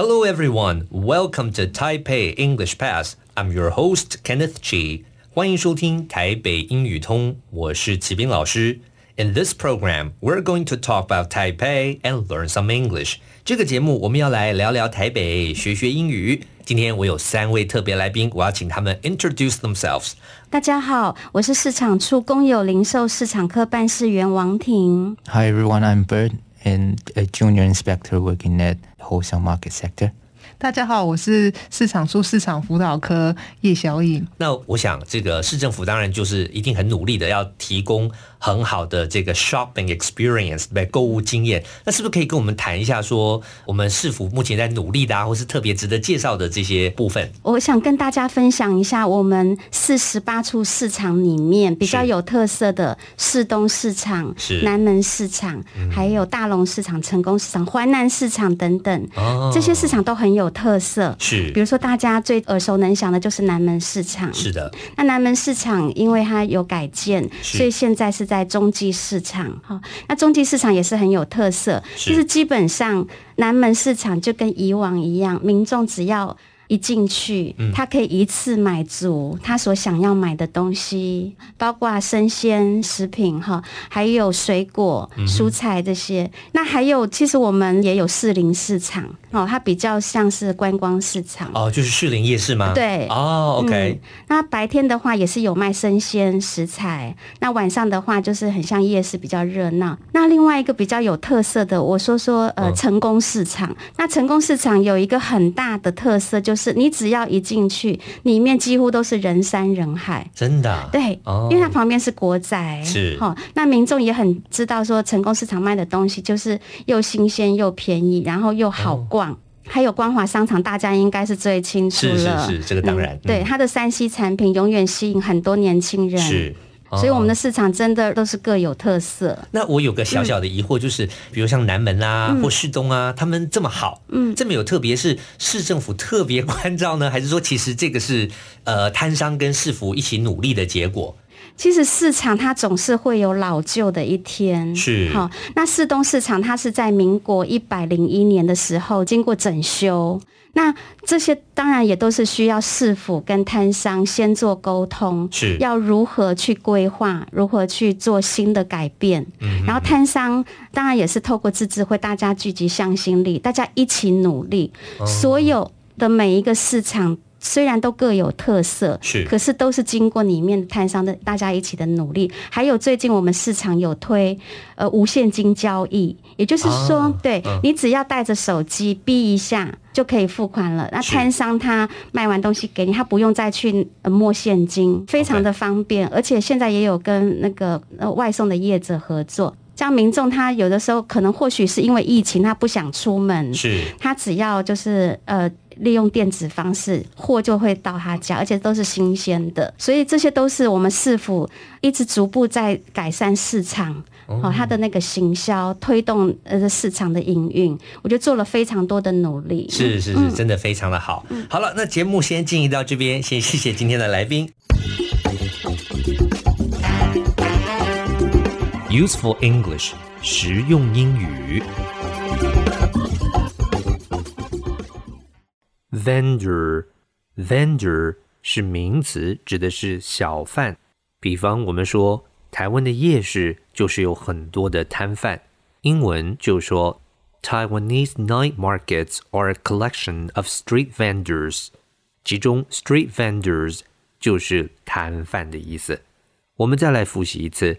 Hello, everyone. Welcome to Taipei English Pass. I'm your host Kenneth Chi. 欢迎收听台北英语通，我是启斌老师。In this program, we're going to talk about Taipei and learn some English. 这个节目我们要来聊聊台北，学学英语。今天我有三位特别来宾，我要请他们 introduce themselves。大家好，我是市场处公有零售市场科办事员王婷。Hi everyone, I'm Bert and a junior inspector working at the wholesale market sector. 大家好，我是市场处市场辅导科叶小颖。那我想，这个市政府当然就是一定很努力的，要提供很好的这个 shopping experience，对，购物经验。那是不是可以跟我们谈一下，说我们市府目前在努力的啊，或是特别值得介绍的这些部分？我想跟大家分享一下，我们四十八处市场里面比较有特色的市东市场、是南门市场，嗯、还有大龙市场、成功市场、淮南市场等等。哦，这些市场都很有特色，是，比如说大家最耳熟能详的就是南门市场，是的。那南门市场因为它有改建，所以现在是在中继市场。哈，那中继市场也是很有特色，就是基本上南门市场就跟以往一样，民众只要。一进去，他可以一次买足他所想要买的东西，包括生鲜食品哈，还有水果、蔬菜这些。那还有，其实我们也有士林市场哦，它比较像是观光市场哦，就是士林夜市吗？对，哦，OK。那白天的话也是有卖生鲜食材，那晚上的话就是很像夜市，比较热闹。那另外一个比较有特色的，我说说呃，成功市场。那成功市场有一个很大的特色就是。你只要一进去，里面几乎都是人山人海，真的、啊。对，哦、因为它旁边是国宅，是哈、哦。那民众也很知道说，成功市场卖的东西就是又新鲜又便宜，然后又好逛。哦、还有光华商场，大家应该是最清楚了，是是是，这个当然。嗯、对，它的 3C 产品永远吸引很多年轻人。是。所以我们的市场真的都是各有特色。那我有个小小的疑惑，就是比如像南门啊或市东啊，他们这么好，嗯，这么有特别，是市政府特别关照呢，还是说其实这个是呃摊商跟市府一起努力的结果？其实市场它总是会有老旧的一天，是好。那市东市场它是在民国一百零一年的时候经过整修。那这些当然也都是需要市府跟摊商先做沟通，是要如何去规划，如何去做新的改变。嗯，然后摊商当然也是透过自治会，大家聚集向心力，大家一起努力。所有的每一个市场虽然都各有特色，是，可是都是经过里面的摊商的大家一起的努力。还有最近我们市场有推呃无现金交易，也就是说，对你只要带着手机逼一下。就可以付款了。那摊商他卖完东西给你，他不用再去摸现金，非常的方便。而且现在也有跟那个呃外送的业者合作，这样民众他有的时候可能或许是因为疫情，他不想出门，是，他只要就是呃利用电子方式，货就会到他家，而且都是新鲜的。所以这些都是我们市府一直逐步在改善市场。哦，他的那个行销推动呃市场的营运，我觉得做了非常多的努力。是是是，嗯、真的非常的好。嗯、好了，那节目先进行到这边，先谢谢今天的来宾。Useful English，实用英语。Vendor，vendor 是名词，指的是小贩。比方我们说。台湾的夜市就是有很多的摊贩，英文就说 Taiwanese night markets are a collection of street vendors，其中 street vendors 就是摊贩的意思。我们再来复习一次